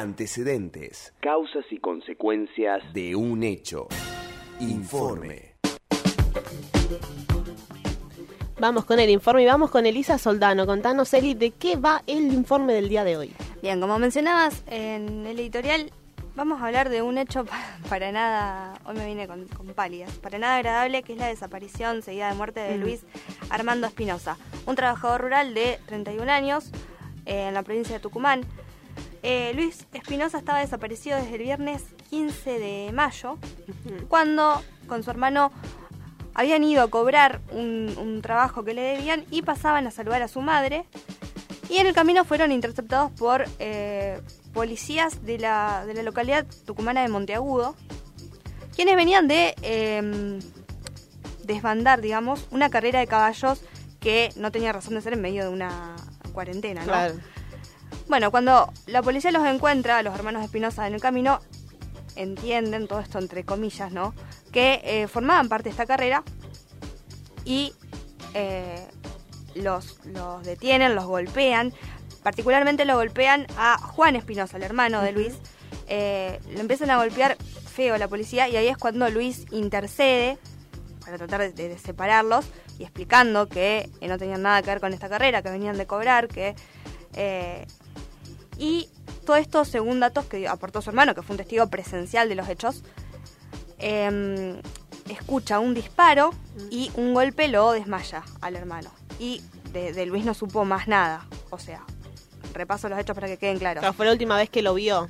Antecedentes Causas y consecuencias. de un hecho. Informe. Vamos con el informe y vamos con Elisa Soldano. Contanos, Eli, de qué va el informe del día de hoy. Bien, como mencionabas en el editorial, vamos a hablar de un hecho pa- para nada, hoy me vine con, con pálidas, para nada agradable, que es la desaparición seguida de muerte de Luis Armando Espinosa, un trabajador rural de 31 años eh, en la provincia de Tucumán. Eh, Luis Espinosa estaba desaparecido desde el viernes 15 de mayo, cuando con su hermano habían ido a cobrar un, un trabajo que le debían y pasaban a saludar a su madre. Y en el camino fueron interceptados por eh, policías de la, de la localidad tucumana de Monteagudo, quienes venían de eh, desbandar, digamos, una carrera de caballos que no tenía razón de ser en medio de una cuarentena, ¿no? Bueno, cuando la policía los encuentra, los hermanos Espinosa en el camino, entienden todo esto entre comillas, ¿no? Que eh, formaban parte de esta carrera y eh, los, los detienen, los golpean. Particularmente lo golpean a Juan Espinosa, el hermano de Luis. Eh, lo empiezan a golpear feo la policía y ahí es cuando Luis intercede para tratar de, de separarlos y explicando que eh, no tenían nada que ver con esta carrera, que venían de cobrar, que... eh, y todo esto según datos que aportó su hermano, que fue un testigo presencial de los hechos, em, escucha un disparo y un golpe lo desmaya al hermano. Y de, de Luis no supo más nada. O sea, repaso los hechos para que queden claros. Claro, fue la última vez que lo vio.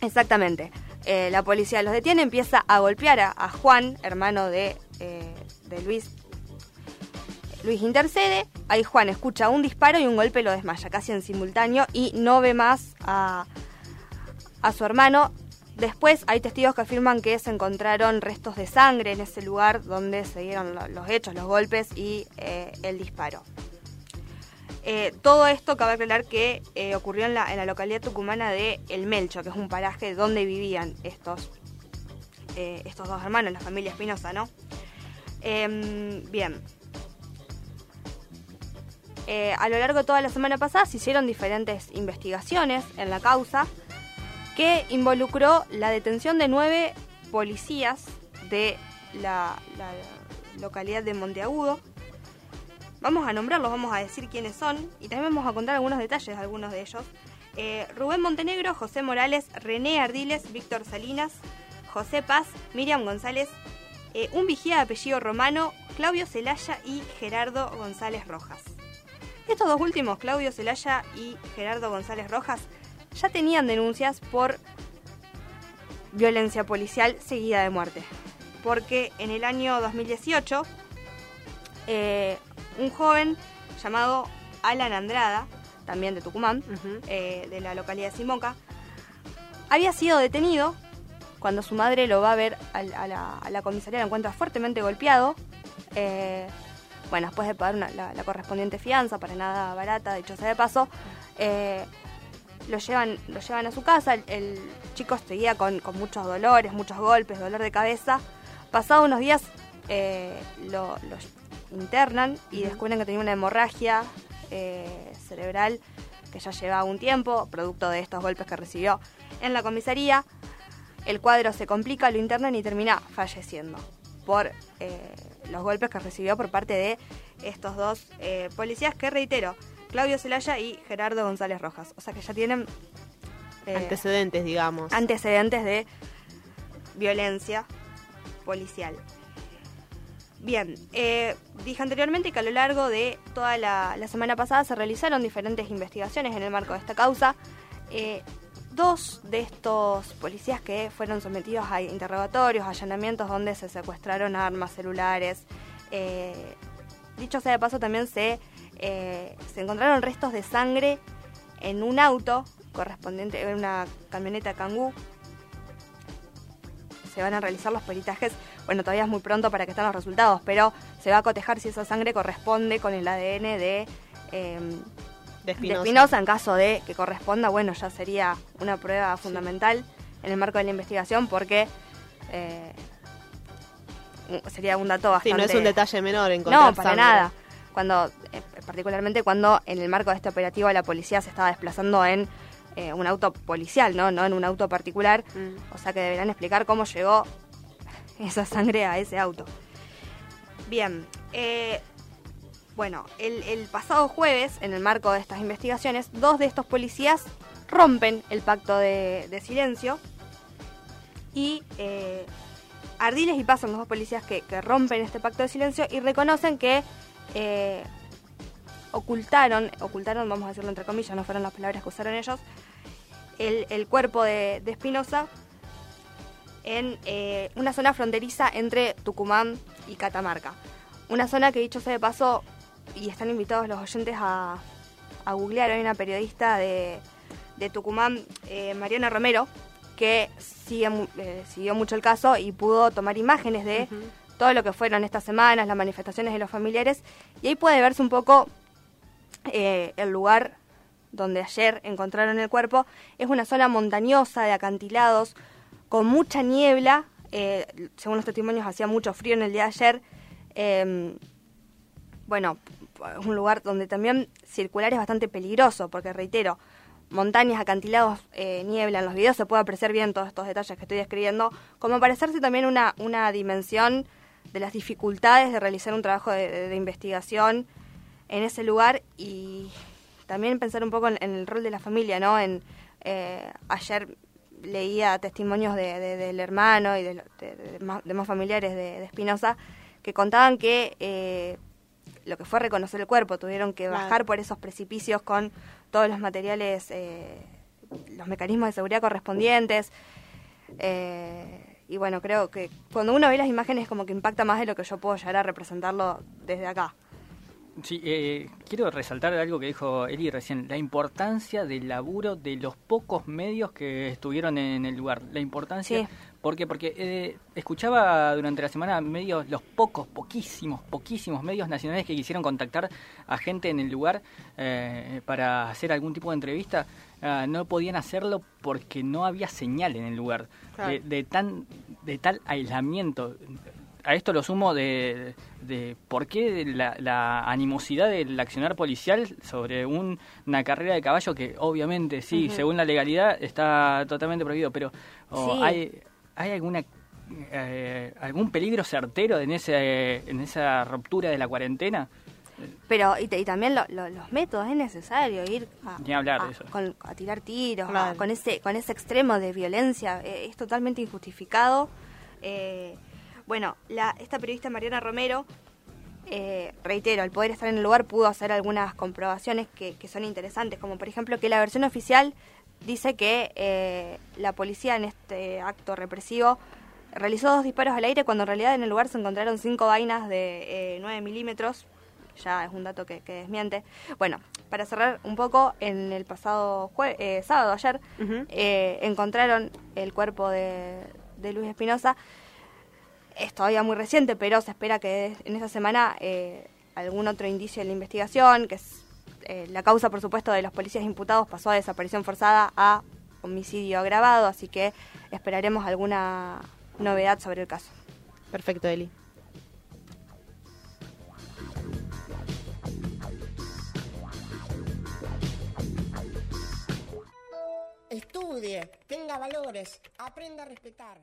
Exactamente. Eh, la policía los detiene, empieza a golpear a, a Juan, hermano de, eh, de Luis. Luis intercede, ahí Juan escucha un disparo y un golpe lo desmaya, casi en simultáneo, y no ve más a, a su hermano. Después hay testigos que afirman que se encontraron restos de sangre en ese lugar donde se dieron lo- los hechos, los golpes y eh, el disparo. Eh, todo esto cabe aclarar que eh, ocurrió en la, en la localidad tucumana de El Melcho, que es un paraje donde vivían estos, estos dos hermanos, la familia Espinosa, ¿no? Em, bien. Eh, a lo largo de toda la semana pasada se hicieron diferentes investigaciones en la causa que involucró la detención de nueve policías de la, localidad de Monteagudo. Vamos a nombrarlos, vamos a decir quiénes son y también vamos a contar algunos detalles de algunos de ellos. Eh, Rubén Montenegro, José Morales, René Ardiles, Víctor Salinas, José Paz, Miriam González, eh, un vigía de apellido romano, Claudio Celaya y Gerardo González Rojas. Estos dos últimos, Claudio Celaya y Gerardo González Rojas, ya tenían denuncias por violencia policial seguida de muerte. Porque en el año 2018, eh, un joven llamado Alan Andrada, también de Tucumán, eh, de la localidad de Simoca, había sido detenido cuando su madre lo va a ver al- a, la, a la comisaría, lo encuentra fuertemente golpeado. eh, bueno, después de pagar una- la, la correspondiente fianza, para nada barata, dicho sea de paso, eh, lo llevan, lo llevan a su casa. El, el chico seguía con, con muchos dolores, muchos golpes, dolor de cabeza. Pasados unos días eh, lo, lo internan y descubren que tenía una hemorragia eh, cerebral que ya llevaba un tiempo, producto de estos golpes que recibió en la comisaría. El cuadro se complica, lo internan y termina falleciendo por eh, los golpes que recibió por parte de estos dos eh, policías que, reitero, Claudio Zelaya y Gerardo González Rojas. O sea que ya tienen eh, Antecedentes, digamos. antecedentes de violencia policial. Bien, eh, dije anteriormente que a lo largo de toda la, la semana pasada se realizaron diferentes investigaciones en el marco de esta causa. Eh, dos de estos policías que fueron sometidos a interrogatorios, allanamientos donde se secuestraron armas, celulares. eh, dicho sea de paso, también se, eh, se encontraron restos de sangre en un auto correspondiente, en una camioneta Kangoo. Se van a realizar los peritajes, bueno, todavía es muy pronto para que estén los resultados, pero se va a cotejar si esa sangre corresponde con el ADN de, eh, de de Espinosa. En caso de que corresponda, bueno, ya sería una prueba fundamental en el marco de la investigación porque eh, sería un dato Sí, bastante... no es un detalle menor encontrar No, para sangre. nada. Cuando, eh, particularmente cuando en el marco de este operativo la policía se estaba desplazando en eh, un auto policial, ¿no? No en un auto particular. Mm. O sea que deberán explicar cómo llegó esa sangre a ese auto. Bien, eh, bueno, el, pasado jueves, en el marco de estas investigaciones, dos de estos policías rompen el pacto de, silencio y eh, Ardiles y Paz son los dos policías que, rompen este pacto de silencio y reconocen que eh, ocultaron, ocultaron, vamos a decirlo entre comillas, no fueron las palabras que usaron ellos, el, cuerpo de, de Espinosa en eh, una zona fronteriza entre Tucumán y Catamarca. Una zona que dicho sea de paso, y están invitados los oyentes a, a googlear, hay una periodista de, de Tucumán, eh, Mariana Romero, que sigue, eh, siguió mucho el caso y pudo tomar imágenes de todo lo que fueron estas semanas, las manifestaciones de los familiares, y ahí puede verse un poco eh, el lugar donde ayer encontraron el cuerpo. Es una zona montañosa de acantilados, con mucha niebla. según los testimonios, hacía mucho frío en el día de ayer. Eh, bueno, un lugar donde también circular es bastante peligroso, porque reitero, montañas, acantilados, eh, niebla, en los videos se puede apreciar bien todos estos detalles que estoy describiendo, como parecerse también una, una dimensión de las dificultades de realizar un trabajo de, investigación en ese lugar y también pensar un poco en, el rol de la familia, ¿no? Eh, ayer leía testimonios de- de- del hermano y de, más, familiares de, de Espinosa que contaban que eh, lo que fue reconocer el cuerpo, tuvieron que Claro. bajar por esos precipicios con todos los materiales, eh, los mecanismos de seguridad correspondientes. eh, y bueno, creo que cuando uno ve las imágenes como que impacta más de lo que yo puedo llegar a representarlo desde acá. Sí, eh, quiero resaltar algo que dijo Eli recién, la importancia del laburo de los pocos medios que estuvieron en el lugar. La importancia, Sí. ¿Por qué? Porque eh, escuchaba durante la semana medios, los pocos, poquísimos, poquísimos medios nacionales que quisieron contactar a gente en el lugar eh, para hacer algún tipo de entrevista, ah, no podían hacerlo porque no había señal en el lugar. Claro. De, de tan, de tal aislamiento a esto lo sumo de, de por qué la, la animosidad del accionar policial sobre un- una carrera de caballo que obviamente sí, según la legalidad está totalmente prohibido, pero oh, Sí. hay, hay alguna eh, algún peligro certero en ese en esa ruptura de la cuarentena. Pero y, te- y también lo- lo- los métodos es necesario ir a, Ni hablar de eso. con- a tirar tiros, a- con ese con ese extremo de violencia eh, es totalmente injustificado. Eh, bueno, la, esta periodista Mariana Romero, eh, reitero, al poder estar en el lugar pudo hacer algunas comprobaciones que, que son interesantes, como por ejemplo que la versión oficial dice que eh, la policía en este acto represivo realizó dos disparos al aire cuando en realidad en el lugar se encontraron cinco vainas de eh, 9 milímetros. Ya es un dato que, que desmiente. Bueno, para cerrar un poco, en el pasado jue- eh, sábado, ayer, eh, encontraron el cuerpo de, de Luis Espinosa. Es todavía muy reciente, pero se espera que en esta semana eh, algún otro indicio en la investigación, que es eh, la causa, por supuesto, de los policías imputados pasó a desaparición forzada a homicidio agravado, así que esperaremos alguna novedad sobre el caso. Perfecto, Eli. Estudie, tenga valores, aprenda a respetar.